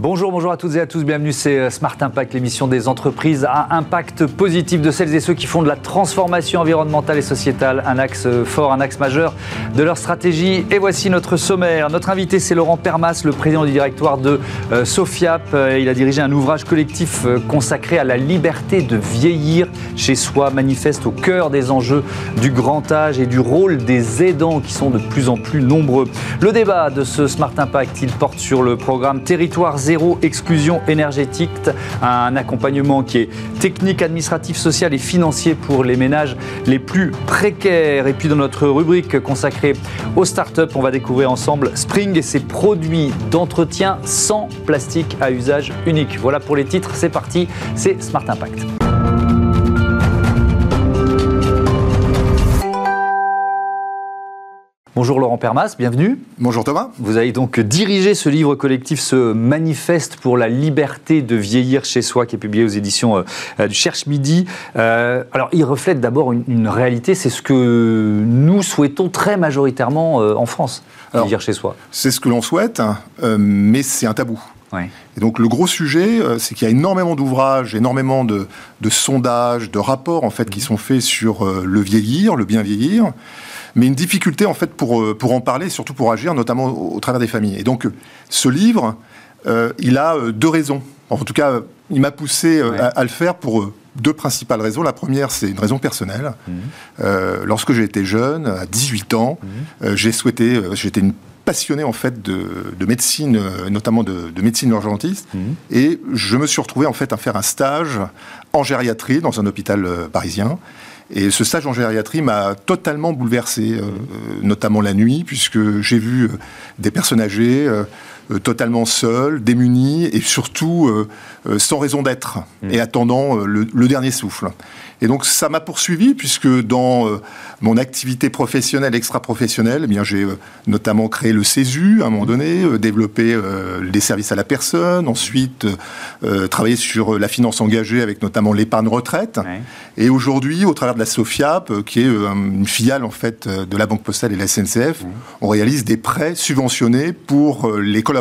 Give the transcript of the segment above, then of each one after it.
Bonjour, bonjour à toutes et à tous, bienvenue, c'est euh, Smart Impact, l'émission des entreprises à impact positif de celles et ceux qui font de la transformation environnementale et sociétale un axe euh, fort, un axe majeur de leur stratégie. Et voici notre sommaire. Notre invité, c'est Laurent Permas, le président du directoire de euh, Sofiap. Il a dirigé un ouvrage collectif consacré à la liberté de vieillir chez soi, manifeste au cœur des enjeux du grand âge et du rôle des aidants qui sont de plus en plus nombreux. Le débat de ce Smart Impact, il porte sur le programme Territoire zéro exclusion énergétique, un accompagnement qui est technique, administratif, social et financier pour les ménages les plus précaires. Et puis dans notre rubrique consacrée aux startups, on va découvrir ensemble Spring et ses produits d'entretien sans plastique à usage unique. Voilà pour les titres, c'est parti, c'est Smart Impact. Bonjour Laurent Permas, bienvenue. Bonjour Thomas. Vous avez donc dirigé ce livre collectif, ce manifeste pour la liberté de vieillir chez soi, qui est publié aux éditions euh, du Cherche Midi. Euh, alors, il reflète d'abord une, réalité, c'est ce que nous souhaitons très majoritairement euh, en France, vieillir chez soi. C'est ce que l'on souhaite, mais c'est un tabou. Et donc le gros sujet, c'est qu'il y a énormément d'ouvrages, énormément de, de, sondages, de rapports en fait qui sont faits sur le vieillir, le bien vieillir mais une difficulté en fait pour, euh, pour en parler, surtout pour agir, notamment au, travers des familles. Et donc, ce livre, euh, il a euh, deux raisons. En tout cas, il m'a poussé à, le faire pour deux principales raisons. La première, c'est une raison personnelle. Mmh. lorsque j'étais jeune, à 18 ans, mmh. j'ai souhaité, j'étais une passionnée en fait de, de médecine, notamment de, de médecine urgentiste, mmh. et je me suis retrouvé en fait à faire un stage en gériatrie dans un hôpital parisien. Et ce stage en gériatrie m'a totalement bouleversé, euh, notamment la nuit, puisque j'ai vu euh, des personnes âgées euh, totalement seules, démunies et surtout sans raison d'être mmh. et attendant le, dernier souffle. Et donc ça m'a poursuivi puisque dans euh, mon activité professionnelle, extra-professionnelle, eh bien j'ai euh, notamment créé le CESU à un moment donné, euh, développé les services à la personne, ensuite travaillé sur la finance engagée avec notamment l'épargne retraite. Et aujourd'hui, au travers de la Sofiap, qui est une filiale en fait de la Banque Postale et la SNCF, on réalise des prêts subventionnés pour les collaborateurs,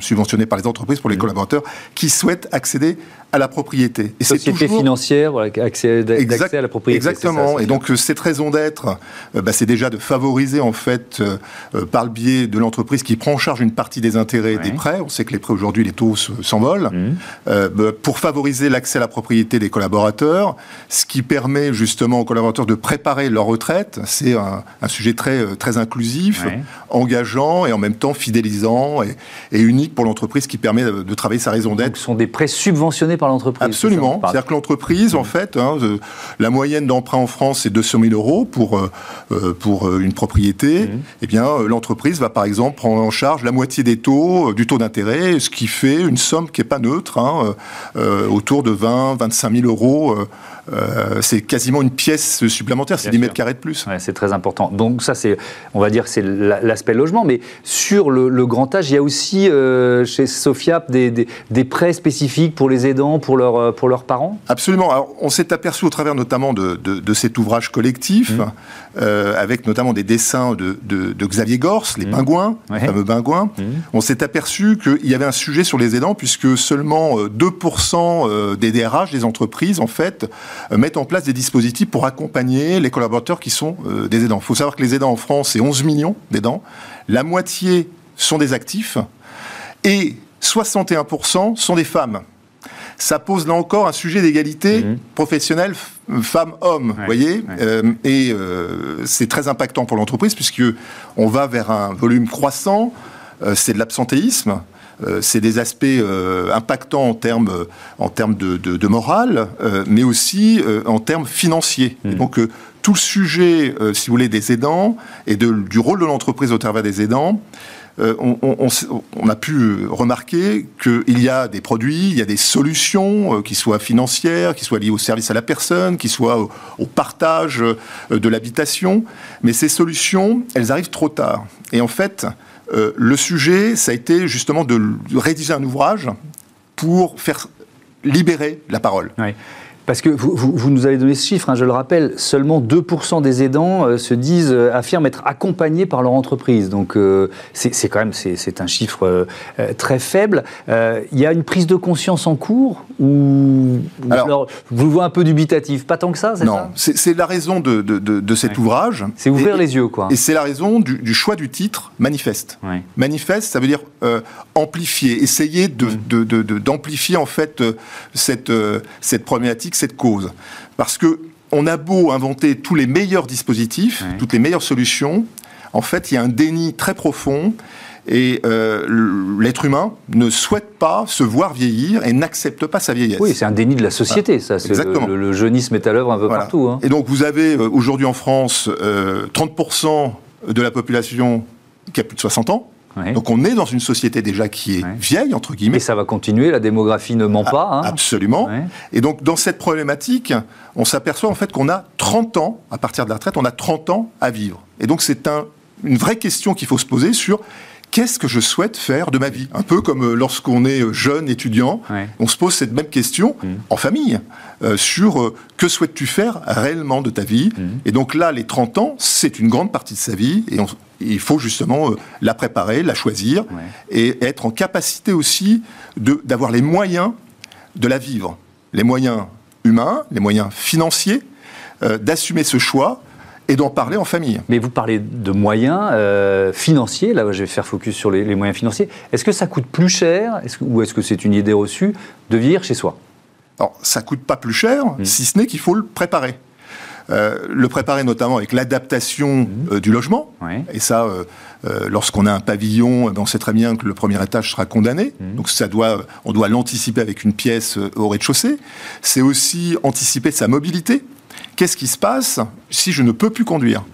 subventionnés par les entreprises pour les collaborateurs qui souhaitent accéder à la propriété. Et Société toujours... financière, accès, à la propriété. Exactement. et donc euh, cette raison d'être, euh, bah, c'est déjà de favoriser en fait euh, par le biais de l'entreprise qui prend en charge une partie des intérêts des prêts. On sait que les prêts aujourd'hui, les taux s'envolent. Mmh. Bah, pour favoriser l'accès à la propriété des collaborateurs, ce qui permet justement aux collaborateurs de préparer leur retraite. C'est un, sujet très très inclusif, engageant et en même temps fidélisant et, unique pour l'entreprise qui permet de, de travailler sa raison d'être. Ce sont des prêts subventionnés par l'entreprise. Absolument. C'est-à-dire que l'entreprise, en fait, hein, la moyenne d'emprunt en France, c'est 200 000 euros pour, euh, euh, pour euh, une propriété. Mmh. Eh bien, l'entreprise va, par exemple, prendre en charge la moitié des taux, du taux d'intérêt, ce qui fait une somme qui n'est pas neutre, hein, autour de 20, 25 000 euros euh, c'est quasiment une pièce supplémentaire, c'est 10 mètres carrés de plus. c'est très important. Donc ça, c'est, on va dire, c'est l'aspect logement, mais sur le, grand âge, il y a aussi euh, chez Sofiap des, des, prêts spécifiques pour les aidants, pour, leur, euh, pour leurs parents? Absolument. Alors, on s'est aperçu au travers notamment de, de, cet ouvrage collectif, mmh. avec notamment des dessins de, de Xavier Gors, les mmh. pingouins, les fameux pingouins. Mmh. On s'est aperçu qu'il y avait un sujet sur les aidants, puisque seulement 2% des DRH des entreprises, en fait, euh, mettent en place des dispositifs pour accompagner les collaborateurs qui sont euh, des aidants. Il faut savoir que les aidants en France, c'est 11 millions d'aidants. La moitié sont des actifs et 61% sont des femmes. Ça pose là encore un sujet d'égalité mmh. professionnelle femmes-hommes, vous voyez, euh, et c'est très impactant pour l'entreprise puisque on va vers un volume croissant. c'est de l'absentéisme. Euh, c'est des aspects euh, impactants en termes, en termes de, morale, euh, mais aussi en termes financiers. Mmh. donc, tout le sujet, si vous voulez, des aidants et du rôle de l'entreprise au travers des aidants, on, a pu remarquer qu'il y a des produits, il y a des solutions, qui soient financières, qui soient liées au service à la personne, qui soient au partage de l'habitation, mais ces solutions, elles arrivent trop tard. Et en fait, euh, le sujet, ça a été justement de rédiger un ouvrage pour faire libérer la parole. Parce que vous, nous avez donné ce chiffre, hein, je le rappelle, seulement 2% des aidants euh, se disent, euh, affirment être accompagnés par leur entreprise. Donc euh, c'est quand même c'est un chiffre très faible. Il y a une prise de conscience en cours ou vous le voyez un peu dubitatif? Pas tant que ça, Non, c'est la raison de, de, cet ouvrage. C'est ouvrir les yeux, quoi. Et c'est la raison du, choix du titre, manifeste. Manifeste, ça veut dire amplifier, essayer d'amplifier mm. en fait cette, cette problématique cette cause. Parce que on a beau inventer tous les meilleurs dispositifs, toutes les meilleures solutions, en fait, il y a un déni très profond et euh, l'être humain ne souhaite pas se voir vieillir et n'accepte pas sa vieillesse. Oui, c'est un déni de la société, ça. Exactement. Le, le, jeunisme est à l'œuvre un peu partout. Hein. Et donc, vous avez euh, aujourd'hui en France 30% euh, de la population qui a plus de 60 ans. Donc on est dans une société déjà qui est vieille, entre guillemets. Et ça va continuer, la démographie ne ment pas. Hein. Absolument. Et donc dans cette problématique, on s'aperçoit en fait qu'on a 30 ans, à partir de la retraite, on a 30 ans à vivre. Et donc c'est un, une vraie question qu'il faut se poser sur qu'est-ce que je souhaite faire de ma vie? Un peu comme euh, lorsqu'on est euh, jeune étudiant, on se pose cette même question mmh. en famille euh, sur que souhaites-tu faire réellement de ta vie? Mmh. Et donc là, les 30 ans, c'est une grande partie de sa vie et il faut justement la préparer, la choisir et être en capacité aussi d'avoir les moyens de la vivre. Les moyens humains, les moyens financiers, d'assumer ce choix et d'en parler en famille. Mais vous parlez de moyens euh, financiers, là je vais faire focus sur les, moyens financiers. Est-ce que ça coûte plus cher ou est-ce que c'est une idée reçue de vivre chez soi? Alors ça coûte pas plus cher, mmh. si ce n'est qu'il faut le préparer. Euh, le préparer notamment avec l'adaptation mmh. euh, du logement. Et ça, lorsqu'on a un pavillon, ben, on sait très bien que le premier étage sera condamné. Mmh. Donc ça doit, on doit l'anticiper avec une pièce au rez-de-chaussée. C'est aussi anticiper sa mobilité. Qu'est-ce qui se passe si je ne peux plus conduire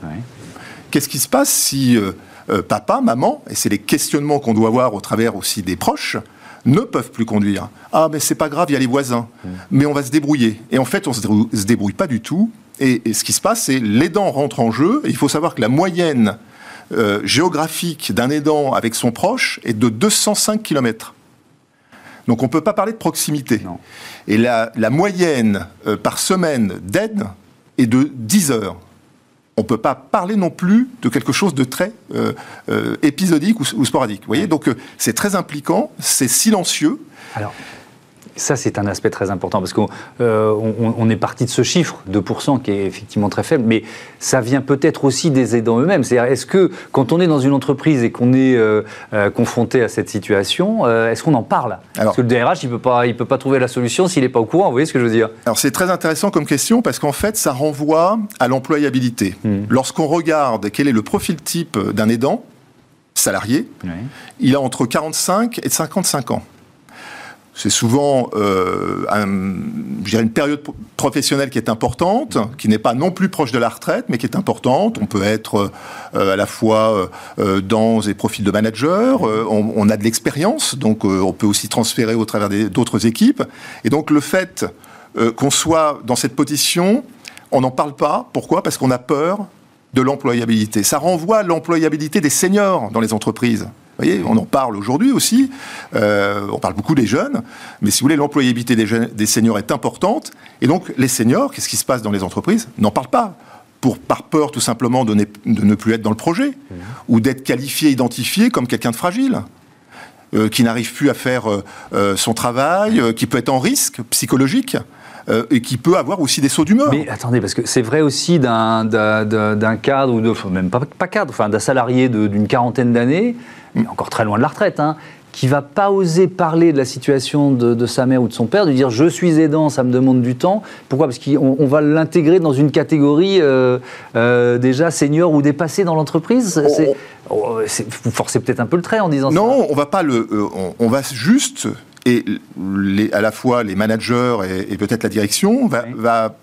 Qu'est-ce qui se passe si euh, euh, papa, maman, et c'est les questionnements qu'on doit avoir au travers aussi des proches, ne peuvent plus conduire? Ah, mais c'est pas grave, il y a les voisins. Mais on va se débrouiller. Et en fait, on se débrouille, se débrouille pas du tout. Et, ce qui se passe, c'est l'aidant rentre en jeu. Et il faut savoir que la moyenne euh, géographique d'un aidant avec son proche est de 205 km. Donc on ne peut pas parler de proximité. Et la, moyenne par semaine d'aide et de 10 heures. On ne peut pas parler non plus de quelque chose de très euh, euh, épisodique ou, sporadique. Vous voyez, donc euh, c'est très impliquant, c'est silencieux. Alors, ça, c'est un aspect très important parce qu'on euh, est parti de ce chiffre, 2%, qui est effectivement très faible, mais ça vient peut-être aussi des aidants eux-mêmes. C'est-à-dire, est-ce que quand on est dans une entreprise et qu'on est euh, euh, confronté à cette situation, est-ce qu'on en parle? Parce que le DRH, il ne peut, pas, peut pas trouver la solution s'il n'est pas au courant, vous voyez ce que je veux dire? Alors, c'est très intéressant comme question parce qu'en fait, ça renvoie à l'employabilité. Hmm. Lorsqu'on regarde quel est le profil type d'un aidant, salarié, il a entre 45 et 55 ans c'est souvent euh, une période professionnelle qui est importante, qui n'est pas non plus proche de la retraite, mais qui est importante. On peut être euh, à la fois euh, dans des profils de manager, on, on, a de l'expérience, donc on peut aussi transférer au travers d'autres équipes. Et donc le fait qu'on soit dans cette position, on n'en parle pas. Pourquoi? Parce qu'on a peur de l'employabilité. Ça renvoie à l'employabilité des seniors dans les entreprises. Vous voyez, on en parle aujourd'hui aussi. Euh, on parle beaucoup des jeunes, mais si vous voulez, l'employabilité des, des seniors est importante. Et donc, les seniors, qu'est-ce qui se passe dans les entreprises? N'en parlent pas. Pour, par peur tout simplement de ne, plus être dans le projet, mmh. ou d'être qualifié, identifié comme quelqu'un de fragile. Euh, qui n'arrive plus à faire euh, son travail, qui peut être en risque psychologique. Et qui peut avoir aussi des sauts d'humeur. Mais attendez, parce que c'est vrai aussi d'un cadre, ou de, même pas, pas cadre, enfin d'un salarié d'une quarantaine d'années, encore très loin de la retraite, hein, qui va pas oser parler de la situation de, sa mère ou de son père, de dire je suis aidant, ça me demande du temps. Pourquoi? Parce qu'on va l'intégrer dans une catégorie euh, euh, déjà senior ou dépassé dans l'entreprise? Oh, oh. vous forcez peut-être un peu le trait en disant ça. Non, on va pas le, euh, on, va juste et à la fois les managers et, peut-être la direction va,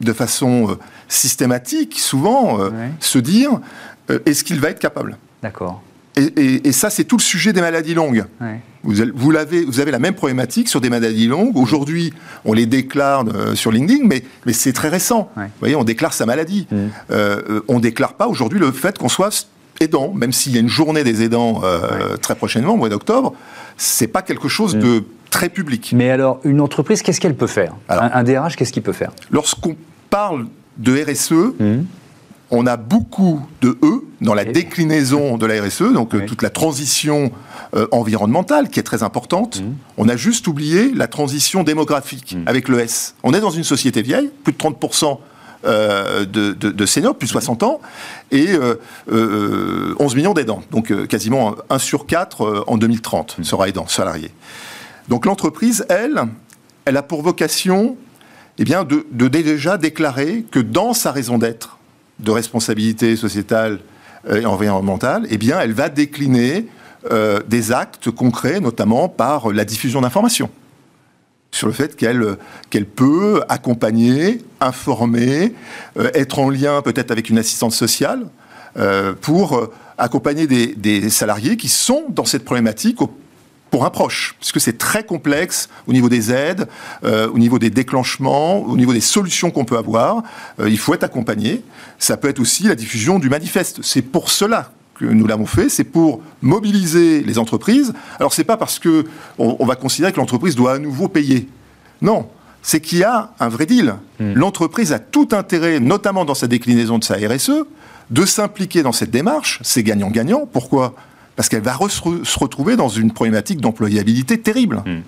de façon systématique souvent se dire est-ce qu'il va être capable? D'accord. Et, ça, c'est tout le sujet des maladies longues. Vous, vous, avez, vous, avez, la même problématique sur des maladies longues. Aujourd'hui, on les déclare euh, sur LinkedIn, mais, mais c'est très récent. Vous voyez, on déclare sa maladie. Mm. Euh, on ne déclare pas aujourd'hui le fait qu'on soit aidant, même s'il y a une journée des aidants euh, très prochainement, au mois d'octobre. C'est pas quelque chose mm. de très public. Mais alors, une entreprise, qu'est-ce qu'elle peut faire? Un, DRH, qu'est-ce qu'il peut faire? Lorsqu'on parle de RSE, mmh. on a beaucoup de E dans la déclinaison de la RSE, donc euh, toute la transition euh, environnementale qui est très importante. Mmh. On a juste oublié la transition démographique avec le S. On est dans une société vieille, plus de 30% euh, de, seniors, plus de 60 ans, et 11 millions d'aidants. Donc quasiment 1 sur 4 en 2030 sera aidant, salarié. Donc l'entreprise, elle, elle a pour vocation eh bien, de, déjà déclarer que dans sa raison d'être de responsabilité sociétale euh, et environnementale, eh bien, elle va décliner euh, des actes concrets, notamment par la diffusion d'informations sur le fait qu'elle qu'elle peut accompagner, informer, euh, être en lien peut-être avec une assistante sociale pour accompagner des, salariés qui sont dans cette problématique pour un proche, puisque c'est très complexe au niveau des aides, euh, au niveau des déclenchements, au niveau des solutions qu'on peut avoir. Euh, il faut être accompagné. Ça peut être aussi la diffusion du manifeste. C'est pour cela que nous l'avons fait, c'est pour mobiliser les entreprises. Alors c'est pas parce que on, va considérer que l'entreprise doit à nouveau payer. Non, c'est qu'il y a un vrai deal. Hmm. L'entreprise a tout intérêt, notamment dans sa déclinaison de sa RSE, de s'impliquer dans cette démarche. C'est gagnant-gagnant. Pourquoi? Parce qu'elle va se retrouver dans une problématique d'employabilité terrible. Hmm.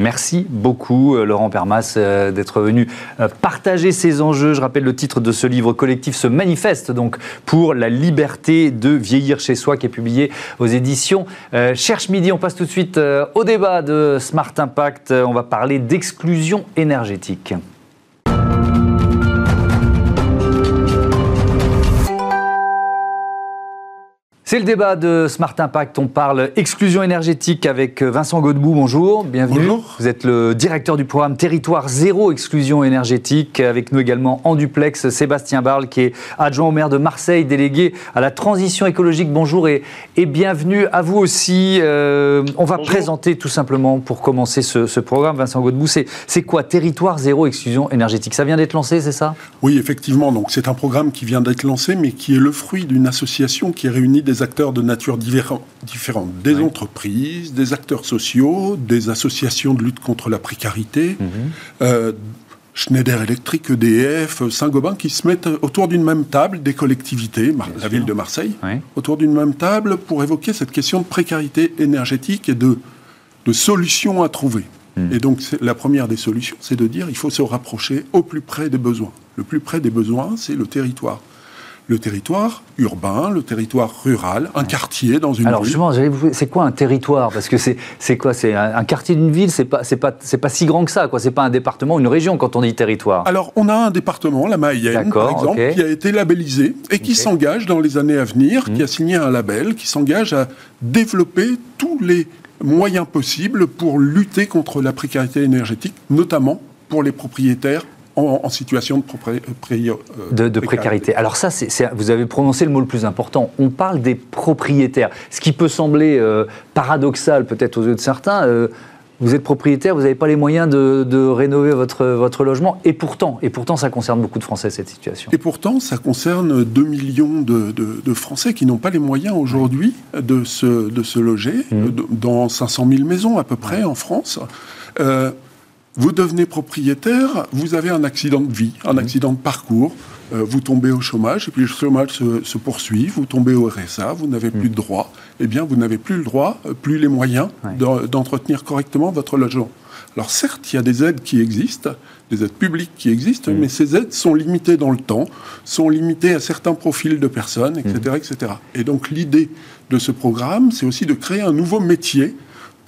Merci beaucoup, euh, Laurent Permas, euh, d'être venu euh, partager ces enjeux. Je rappelle le titre de ce livre collectif, se manifeste donc pour la liberté de vieillir chez soi, qui est publié aux éditions Cherche Midi. On passe tout de suite au débat de Smart Impact. On va parler d'exclusion énergétique. C'est le débat de Smart Impact. On parle exclusion énergétique avec Vincent Godbout. Bonjour, bienvenue. Bonjour. Vous êtes le directeur du programme Territoire Zéro Exclusion Énergétique. Avec nous également en duplex Sébastien Barle, qui est adjoint au maire de Marseille, délégué à la transition écologique. Bonjour et, et bienvenue à vous aussi. Euh, on va présenter tout simplement pour commencer ce, programme, Vincent Godbout. C'est quoi Territoire Zéro Exclusion Énergétique? Ça vient d'être lancé, c'est ça? Oui, effectivement. Donc c'est un programme qui vient d'être lancé, mais qui est le fruit d'une association qui réunit des acteurs de nature différente, des entreprises, des acteurs sociaux, des associations de lutte contre la précarité, mhm. euh, Schneider Electric, EDF, Saint-Gobain, qui se mettent autour d'une même table, des collectivités, la ville de Marseille, autour d'une même table pour évoquer cette question de précarité énergétique et de, de solutions à trouver. Mhm. Et donc, la première des solutions, c'est de dire il faut se rapprocher au plus près des besoins. Le plus près des besoins, c'est le territoire le territoire urbain, le territoire rural, un quartier dans une Alors justement, c'est quoi un territoire? Parce que c'est quoi? C'est un, quartier d'une ville, c'est pas, pas, pas si grand que ça, quoi. C'est pas un département, une région quand on dit territoire. Alors on a un département, la Mayenne par exemple, qui a été labellisé et qui s'engage dans les années à venir, qui mmh. a signé un label, qui s'engage à développer tous les moyens possibles pour lutter contre la précarité énergétique, notamment pour les propriétaires en, situation de, euh, de, précarité. Alors ça, vous avez prononcé le mot le plus important. On parle des propriétaires. Ce qui peut sembler euh, paradoxal peut-être aux yeux de certains. Euh, vous êtes propriétaire, vous n'avez pas les moyens de, rénover votre, votre logement, et pourtant, et pourtant, ça concerne beaucoup de Français cette situation. Et pourtant, ça concerne 2 millions de, Français qui n'ont pas les moyens aujourd'hui de se, de se loger, mmh. dans 500 000 maisons à peu près en France. Vous devenez propriétaire, vous avez un accident de vie, un accident de parcours, euh, vous tombez au chômage, et puis le chômage se, poursuit, vous tombez au RSA, vous n'avez plus mmh. de droit, eh bien vous n'avez plus le droit, euh, plus les moyens d'entretenir correctement votre logement. Alors certes, il y a des aides qui existent, des aides publiques qui existent, mmh. mais ces aides sont limitées dans le temps, sont limitées à certains profils de personnes, etc. etc. Et donc l'idée de ce programme, c'est aussi de créer un nouveau métier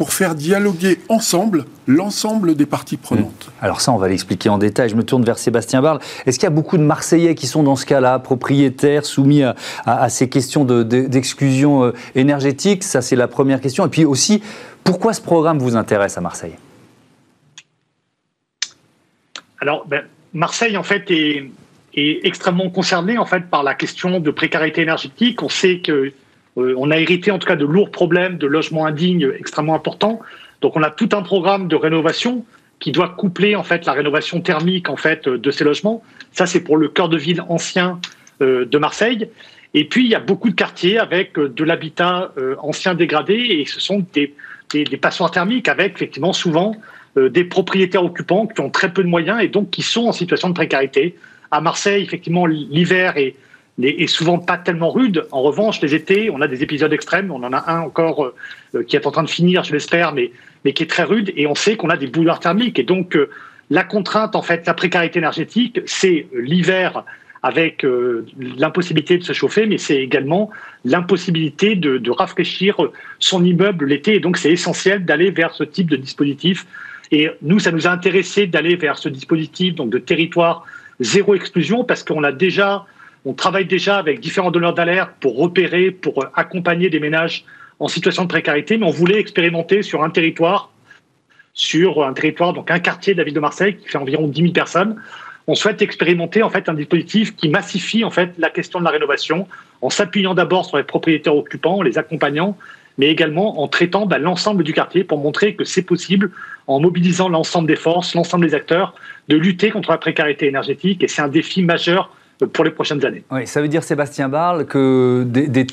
pour faire dialoguer ensemble l'ensemble des parties prenantes. Mmh. Alors ça, on va l'expliquer en détail. Je me tourne vers Sébastien Barle. Est-ce qu'il y a beaucoup de Marseillais qui sont dans ce cas-là, propriétaires, soumis à, ces questions d'exclusion euh, énergétique? Ça, c'est la première question. Et puis aussi, pourquoi ce programme vous intéresse à Marseille? Alors, ben, Marseille, en fait, est, est extrêmement concerné en fait par la question de précarité énergétique. On sait que on a hérité en tout cas de lourds problèmes de logement indigne extrêmement importants. Donc on a tout un programme de rénovation qui doit coupler en fait la rénovation thermique en fait de ces logements. Ça c'est pour le cœur de ville ancien euh, de Marseille. Et puis il y a beaucoup de quartiers avec euh, de l'habitat ancien dégradé et ce sont des des, des passoires thermiques avec effectivement souvent des propriétaires occupants qui ont très peu de moyens et donc qui sont en situation de précarité. À Marseille, effectivement, l'hiver est, est, souvent pas tellement rude. En revanche, les étés, on a des épisodes extrêmes. On en a un encore qui est en train de finir, je l'espère, mais, mais qui est très rude. Et on sait qu'on a des bouilloires thermiques. Et donc, la contrainte, en fait, la précarité énergétique, c'est l'hiver avec euh, l'impossibilité de se chauffer, mais c'est également l'impossibilité de, rafraîchir son immeuble l'été. Et donc, c'est essentiel d'aller vers ce type de dispositif. Et nous, ça nous a intéressé d'aller vers ce dispositif donc de territoire zéro exclusion parce qu'on a déjà, on travaille déjà avec différents donneurs d'alerte pour repérer, pour accompagner des ménages en situation de précarité, mais on voulait expérimenter sur un territoire sur un territoire, donc un quartier de la ville de Marseille qui fait environ 10 000 personnes. On souhaite expérimenter en fait un dispositif qui massifie en fait la question de la rénovation en s'appuyant d'abord sur les propriétaires occupants, les accompagnant, mais également en traitant bah, l'ensemble du quartier pour montrer que c'est possible en mobilisant l'ensemble des forces, l'ensemble des acteurs, de lutter contre la précarité énergétique. Et c'est un défi majeur pour les prochaines années. Oui, ça veut dire, Sébastien Barle, que des,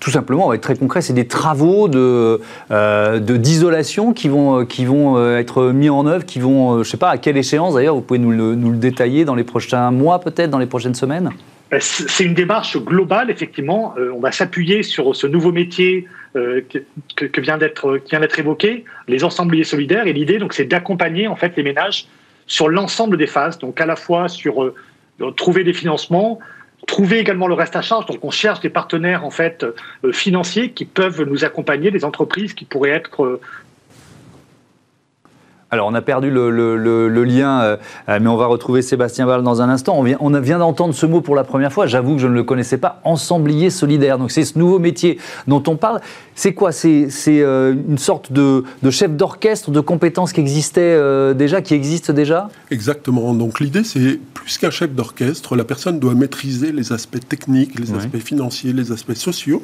tout simplement, on va être très concret, c'est des travaux de, euh, d'isolation qui vont, qui vont euh, être mis en œuvre, qui vont, euh, je ne sais pas à quelle échéance d'ailleurs, vous pouvez nous le, nous le détailler dans les prochains mois peut-être, dans les prochaines semaines? C'est une démarche globale, effectivement. on va s'appuyer sur ce nouveau métier que, que, vient d'être qui vient d'être évoqué, les ensembliers solidaires. Et l'idée, donc, c'est d'accompagner en fait les ménages sur l'ensemble des phases, donc à la fois sur trouver des financements, trouver également le reste à charge. Donc, on cherche des partenaires en fait euh, financiers qui peuvent nous accompagner, des entreprises qui pourraient être euh, alors, on a perdu le, lien, euh, mais on va retrouver Sébastien Val dans un instant. On vient, on vient d'entendre ce mot pour la première fois. J'avoue que je ne le connaissais pas. Ensemblier solidaire. Donc, c'est ce nouveau métier dont on parle. C'est quoi? C'est euh, une sorte de, chef d'orchestre de compétences qui existait euh, déjà, qui existe déjà? Exactement. Donc, l'idée, c'est plus qu'un chef d'orchestre, la personne doit maîtriser les aspects techniques, les aspects financiers, les aspects sociaux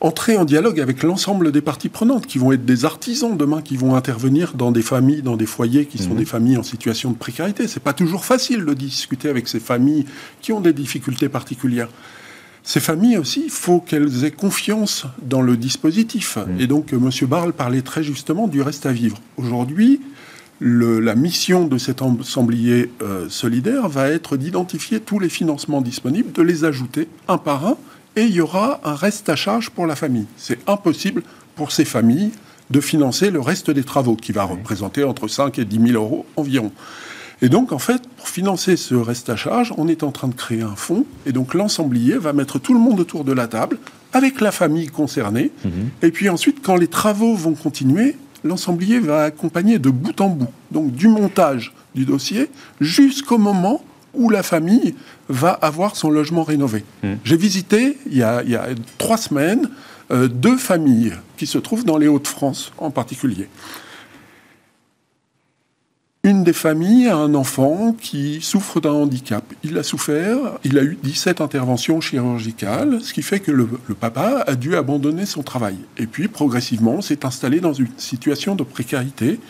entrer en dialogue avec l'ensemble des parties prenantes, qui vont être des artisans demain, qui vont intervenir dans des familles, dans des foyers qui sont mhm. des familles en situation de précarité. C'est pas toujours facile de discuter avec ces familles qui ont des difficultés particulières. Ces familles aussi, il faut qu'elles aient confiance dans le dispositif. Mhm. Et donc, M. Barle parlait très justement du reste à vivre. Aujourd'hui, la mission de cet ensemblier euh, solidaire va être d'identifier tous les financements disponibles, de les ajouter un par un et il y aura un reste à charge pour la famille. C'est impossible pour ces familles de financer le reste des travaux, qui va représenter entre 5 et 10 000 euros environ. Et donc, en fait, pour financer ce reste à charge, on est en train de créer un fonds, et donc l'ensemblier va mettre tout le monde autour de la table, avec la famille concernée, mhm. et puis ensuite, quand les travaux vont continuer, l'ensemblier va accompagner de bout en bout, donc du montage du dossier jusqu'au moment où la famille va avoir son logement rénové. Hmm. J'ai visité, il y, a, trois semaines, euh, deux familles qui se trouvent dans les Hauts-de-France en particulier. Une des familles a un enfant qui souffre d'un handicap. Il a souffert, il a eu 17 interventions chirurgicales, ce qui fait que le, le papa a dû abandonner son travail. Et puis, progressivement, s'est installé dans une situation de précarité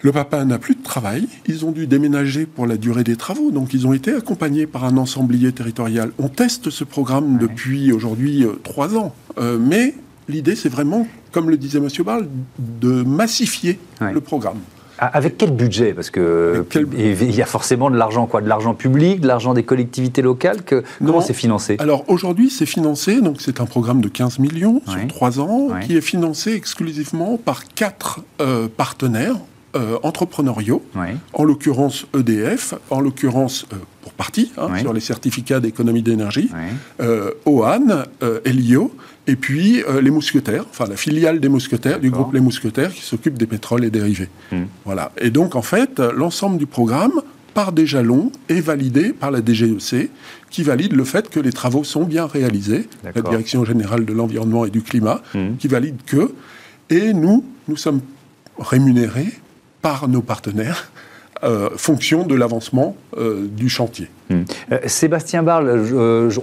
le papa n'a plus de travail, ils ont dû déménager pour la durée des travaux, donc ils ont été accompagnés par un ensemblier territorial. On teste ce programme depuis aujourd'hui euh, trois ans, euh, mais l'idée c'est vraiment, comme le disait M. Barle, de massifier le programme. Avec quel budget? Parce que il y a forcément de l'argent quoi, de l'argent public, de l'argent des collectivités locales? Que, comment c'est financé? Alors aujourd'hui, c'est financé. Donc c'est un programme de 15 millions sur trois ans, qui est financé exclusivement par quatre euh, partenaires euh, entrepreneuriaux, en l'occurrence EDF, en l'occurrence, euh, pour partie, hein, sur les certificats d'économie d'énergie, euh, OAN, Elio, et puis les mousquetaires, enfin la filiale des mousquetaires, du groupe Les Mousquetaires, qui s'occupe des pétroles et dérivés. Hmm. Voilà. Et donc, en fait, l'ensemble du programme, par des jalons, est validé par la DGEC, qui valide le fait que les travaux sont bien réalisés, la Direction générale de l'environnement et du climat, hmm. qui valide que, et nous, nous sommes rémunérés par nos partenaires fonction de l'avancement du chantier. Hmm. Euh, Sébastien Barle,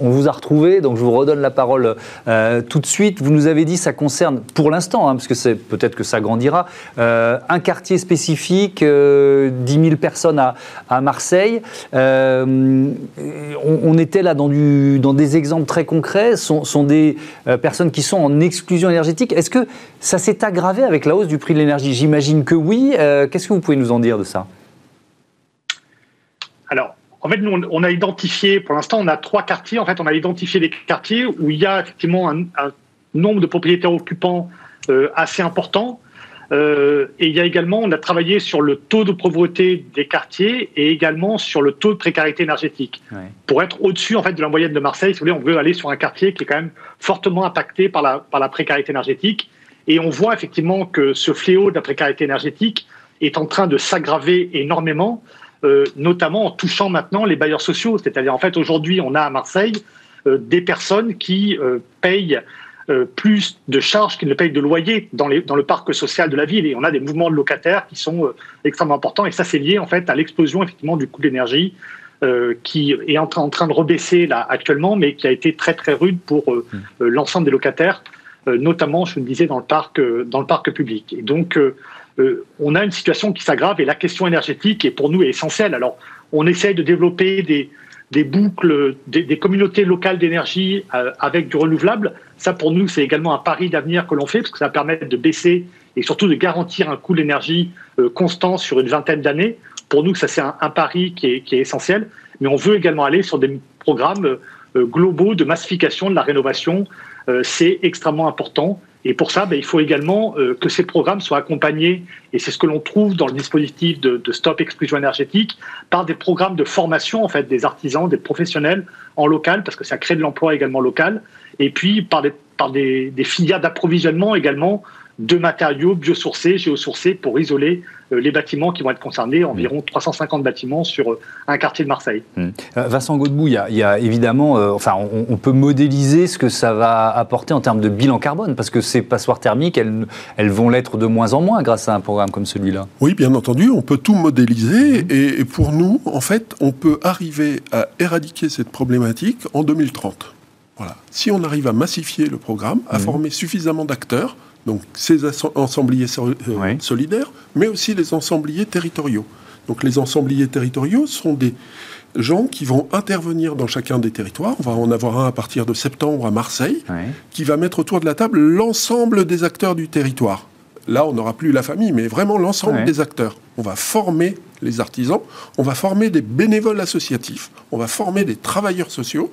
on vous a retrouvé, donc je vous redonne la parole euh, tout de suite. Vous nous avez dit ça concerne, pour l'instant, hein, parce que c'est peut-être que ça grandira, euh, un quartier spécifique, 10 000 personnes à, Marseille. On, était là dans, des exemples très concrets, sont, sont des personnes qui sont en exclusion énergétique. Est-ce que ça s'est aggravé avec la hausse du prix de l'énergie? J'imagine que oui. Qu'est-ce que vous pouvez nous en dire de ça? Alors, en fait, nous, on a identifié, pour l'instant, on a trois quartiers. En fait, on a identifié des quartiers où il y a effectivement un, nombre de propriétaires occupants euh, assez important. Euh, et il y a également, on a travaillé sur le taux de pauvreté des quartiers et également sur le taux de précarité énergétique. Pour être au-dessus en fait de la moyenne de Marseille, si vous voulez, on veut aller sur un quartier qui est quand même fortement impacté par la, par la précarité énergétique. Et on voit effectivement que ce fléau de la précarité énergétique est en train de s'aggraver énormément. Euh, notamment en touchant maintenant les bailleurs sociaux. C'est-à-dire, en fait, aujourd'hui, on a à Marseille euh, des personnes qui euh, payent plus de charges qu'ils ne payent de loyer dans, les, dans, le parc social de la ville. Et on a des mouvements de locataires qui sont extrêmement importants. Et ça, c'est lié en fait à l'explosion effectivement du coût de l'énergie qui est en train, en train de rebaisser là actuellement, mais qui a été très très rude pour mmh. l'ensemble des locataires, notamment, je le disais, dans le parc, dans le parc public. Et donc, on a une situation qui s'aggrave et la question énergétique est pour nous essentielle. Alors, on essaye de développer des, boucles, des, communautés locales d'énergie euh, avec du renouvelable. Ça, pour nous, c'est également un pari d'avenir que l'on fait parce que ça permet de baisser et surtout de garantir un coût d'énergie euh, constant sur une vingtaine d'années. Pour nous, ça, c'est un, pari qui est, essentiel. Mais on veut également aller sur des programmes globaux de massification de la rénovation. c'est extrêmement important. Et pour ça, ben, il faut également euh, que ces programmes soient accompagnés, et c'est ce que l'on trouve dans le dispositif de, Stop Exclusion énergétique, par des programmes de formation en fait des artisans, des professionnels en local, parce que ça crée de l'emploi également local, et puis par des, par des filières d'approvisionnement également de matériaux biosourcés, géosourcés pour isoler euh, les bâtiments qui vont être concernés, environ 350 bâtiments sur euh, un quartier de Marseille. Mmh. Euh, Vincent Godbout, il y a, évidemment, enfin, on, peut modéliser ce que ça va apporter en termes de bilan carbone, parce que ces passoires thermiques, elles, elles vont l'être de moins en moins grâce à un programme comme celui-là. Oui, bien entendu, on peut tout modéliser, mmh. et, et pour nous, en fait, on peut arriver à éradiquer cette problématique en 2030. Voilà. Si on arrive à massifier le programme, à mmh. former suffisamment d'acteurs, donc ces ensembliers euh, solidaires, mais aussi les ensembliers territoriaux. Donc les ensembliers territoriaux sont des gens qui vont intervenir dans chacun des territoires. On va en avoir un à partir de septembre à Marseille, qui va mettre autour de la table l'ensemble des acteurs du territoire. Là, on n'aura plus la famille, mais vraiment l'ensemble des acteurs. On va former les artisans, on va former des bénévoles associatifs, on va former des travailleurs sociaux.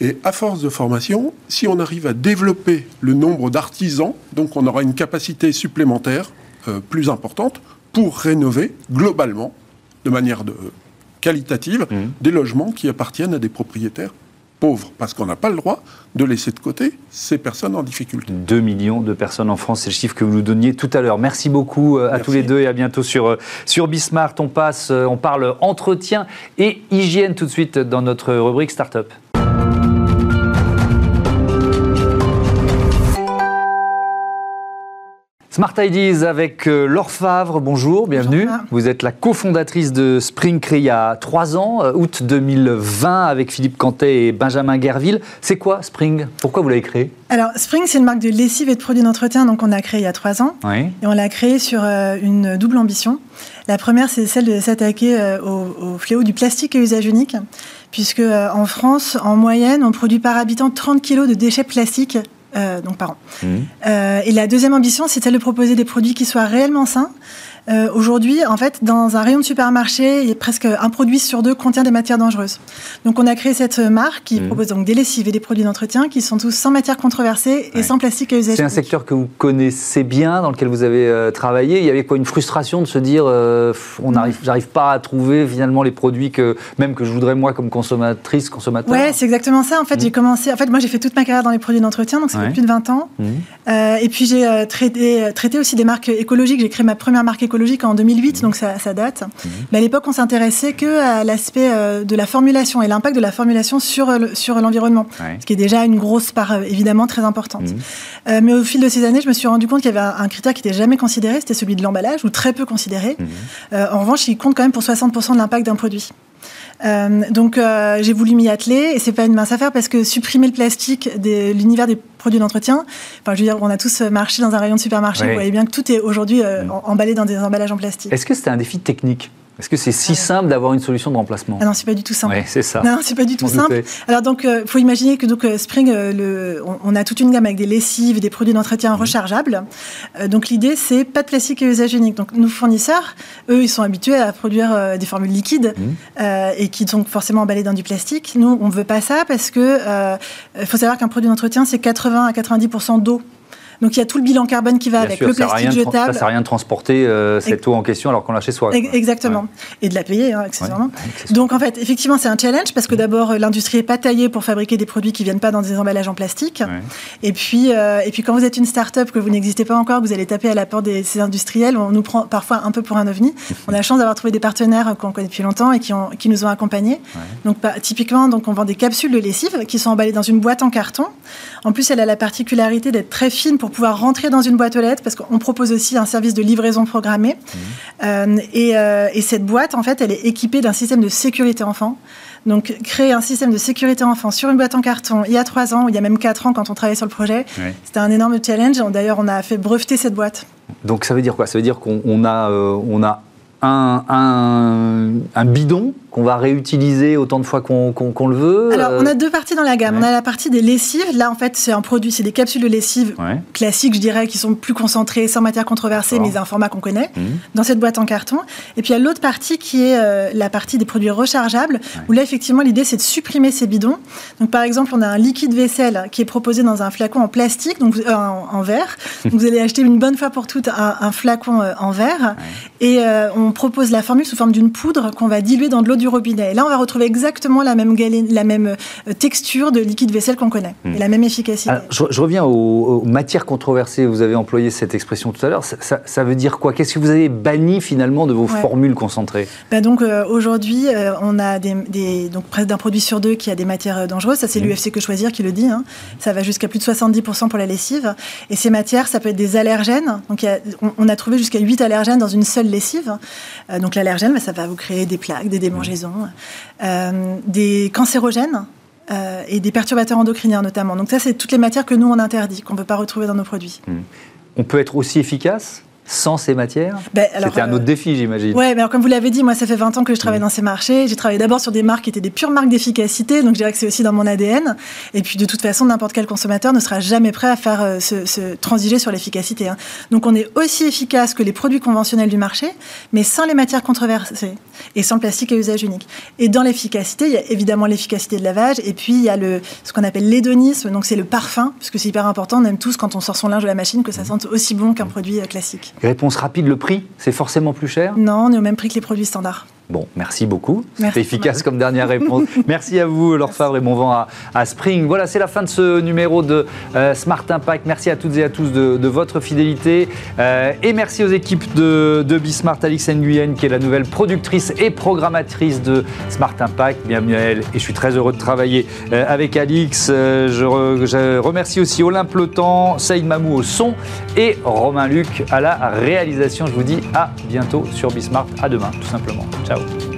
Et à force de formation, si on arrive à développer le nombre d'artisans, donc on aura une capacité supplémentaire euh, plus importante pour rénover globalement, de manière de, qualitative, mmh. des logements qui appartiennent à des propriétaires pauvres, parce qu'on n'a pas le droit de laisser de côté ces personnes en difficulté. 2 millions de personnes en France, c'est le chiffre que vous nous donniez tout à l'heure. Merci beaucoup euh, à tous les deux et à bientôt sur, euh, sur Bismart. On passe, on parle entretien et hygiène tout de suite dans notre rubrique Startup. Smart Ideas avec euh, Laure Favre, bonjour, bienvenue. Vous êtes la cofondatrice de Spring créé il y a trois ans, euh, août 2020, avec Philippe Cantet et Benjamin Guerville. C'est quoi Spring? Pourquoi vous l'avez créé? Alors Spring, c'est une marque de lessive et de produits d'entretien, donc on a créé il y a trois ans. Et on l'a créé sur euh, une double ambition. La première, c'est celle de s'attaquer au, fléau du plastique à usage unique, puisque en France, en moyenne, on produit par habitant 30 kg de déchets plastiques euh, donc par an. Mmh. Euh, et la deuxième ambition, c'est celle de proposer des produits qui soient réellement sains, euh, aujourd'hui, en fait, dans un rayon de supermarché, il y a presque un produit sur deux contient des matières dangereuses. Donc, on a créé cette marque qui mmh. propose donc des lessives et des produits d'entretien qui sont tous sans matières controversées et sans plastique à usage. C'est un secteur que vous connaissez bien, dans lequel vous avez euh, travaillé. Il y avait quoi une frustration de se dire, euh, on n'arrive, j'arrive pas à trouver finalement les produits que même que je voudrais moi comme consommatrice, consommateur? Ouais, c'est exactement ça. En fait, mmh. j'ai commencé. En fait, moi, j'ai fait toute ma carrière dans les produits d'entretien, donc ça fait plus de 20 ans. Mmh. et puis j'ai traité, traité aussi des marques écologiques. J'ai créé ma première marque écologique en 2008, donc ça, date. Mhm. Mais à l'époque, on s'intéressait que à l'aspect de la formulation et l'impact de la formulation sur, sur l'environnement, ce qui est déjà une grosse part évidemment très importante. Mhm. mais au fil de ces années, je me suis rendu compte qu'il y avait un, critère qui n'était jamais considéré, c'était celui de l'emballage, ou très peu considéré. en revanche, il compte quand même pour 60% de l'impact d'un produit. Euh, donc euh, j'ai voulu m'y atteler et c'est pas une mince affaire parce que supprimer le plastique de l'univers des produits d'entretien, enfin je veux dire on a tous marché dans un rayon de supermarché, vous voyez bien que tout est aujourd'hui euh, mm. emballé dans des emballages en plastique. Est-ce que c'était un défi technique? Est-ce que c'est si simple d'avoir une solution de remplacement? Ah Non, c'est pas du tout simple. Oui, c'est ça. Non, c'est pas du tout simple. Alors donc, il euh, faut imaginer que donc euh, Spring, euh, le, on, a toute une gamme avec des lessives, des produits d'entretien mmh. rechargeables. donc l'idée, c'est pas de plastique et usage unique. Donc nos fournisseurs, eux, ils sont habitués à produire des formules liquides mmh. et qui sont forcément emballées dans du plastique. Nous, on veut pas ça parce que faut savoir qu'un produit d'entretien, c'est 80 à 90% d'eau. Donc il y a tout le bilan carbone qui va avec, le plastique jetable. Ça ne sert à rien de transporter euh, cette eau en question alors qu'on l'a chez soi. Exactement. Et de la payer, hein, accessoirement. Donc en fait, effectivement, c'est un challenge parce que d'abord, l'industrie n'est pas taillée pour fabriquer des produits qui ne viennent pas dans des emballages en plastique. Et, puis, euh, et puis quand vous êtes une start-up, que vous n'existez pas encore, vous allez taper à la porte des ces industriels, on nous prend parfois un peu pour un ovni. on a la chance d'avoir trouvé des partenaires qu'on connaît depuis longtemps et qui, ont, qui nous ont accompagnés. Donc typiquement, donc, on vend des capsules de lessive qui sont emballées dans une boîte en carton. En plus, elle a la particularité d'être très fine pour pouvoir rentrer dans une boîte aux lettres parce qu'on propose aussi un service de livraison programmée. Mmh. Euh, euh, et, cette boîte, en fait, elle est équipée d'un système de sécurité enfant. Donc, créer un système de sécurité enfant sur une boîte en carton il y a trois ans, il y a même quatre ans quand on travaillait sur le projet, c'était un énorme challenge. D'ailleurs, on a fait breveter cette boîte. Donc, ça veut dire quoi? Ça veut dire qu'on a, euh, on a un, un, un bidon qu'on va réutiliser autant de fois qu'on le veut Alors, on a deux parties dans la gamme. On a la partie des lessives. Là, en fait, c'est un produit, c'est des capsules de lessive classiques, je dirais, qui sont plus concentrées, sans matière controversée, mais un format qu'on connaît, mmh. dans cette boîte en carton. Et puis, il y a l'autre partie qui est euh, la partie des produits rechargeables, où là, effectivement, l'idée, c'est de supprimer ces bidons. Donc, par exemple, on a un liquide vaisselle qui est proposé dans un flacon en plastique, donc euh, en, verre. Donc, vous allez acheter une bonne fois pour toutes un, flacon euh, en verre. Et on propose la formule sous forme d'une poudre qu'on va diluer dans de l'eau du robinet. Et là, on va retrouver exactement la même, la même euh, texture de liquide vaisselle qu'on connaît hmm. et la même efficacité. je, reviens aux, matières controversées. Vous avez employé cette expression tout à l'heure. Ça, veut dire quoi? Qu'est-ce que vous avez banni finalement de vos formules concentrées? Ben Donc euh, aujourd'hui, euh, on a des, donc presque d'un produit sur deux qui a des matières dangereuses. Ça, c'est hmm. l'UFC que choisir qui le dit. Hein. Ça va jusqu'à plus de 70% pour la lessive. Et ces matières, ça peut être des allergènes. Donc on, a trouvé jusqu'à 8 allergènes dans une seule lessive. donc l'allergène, ben, ça va vous créer des plaques, des démangeaisons euh, des cancérogènes. Euh, et des perturbateurs endocriniens notamment. Donc ça, c'est toutes les matières que nous, on interdit, qu'on ne peut pas retrouver dans nos produits. Hmm. On peut être aussi efficace sans ces matières? Ben, C'était un autre euh, défi, j'imagine. Oui, mais alors comme vous l'avez dit, moi, ça fait 20 ans que je travaille mm. dans ces marchés. J'ai travaillé d'abord sur des marques qui étaient des pures marques d'efficacité, donc je dirais que c'est aussi dans mon ADN. Et puis, de toute façon, n'importe quel consommateur ne sera jamais prêt à faire euh, se, transiger sur l'efficacité. Hein. Donc, on est aussi efficace que les produits conventionnels du marché, mais sans les matières controversées et sans plastique à usage unique. Et dans l'efficacité, il y a évidemment l'efficacité de lavage, et puis il y a le, ce qu'on appelle l'hédonisme, donc c'est le parfum, puisque c'est hyper important. On aime tous, quand on sort son linge de la machine, que ça sente aussi bon qu'un produit euh, classique. Réponse rapide, le prix, c'est forcément plus cher? Non, on est au même prix que les produits standards. Bon, merci beaucoup. C'était efficace comme dernière réponse. merci à vous, Laure Favre, et bon vent à, Spring. Voilà, c'est la fin de ce numéro de euh, Smart Impact. Merci à toutes et à tous de, votre fidélité. Euh, et merci aux équipes de, de Bismart, Alix Nguyen, qui est la nouvelle productrice et programmatrice de Smart Impact. Bienvenue à elle. Et je suis très heureux de travailler euh, avec Alix. Je, remercie aussi Olympe Le Temps, Saïd Mamou au son et Romain Luc à la réalisation. Je vous dis à bientôt sur Bismart. À demain, tout simplement. Ciao. show.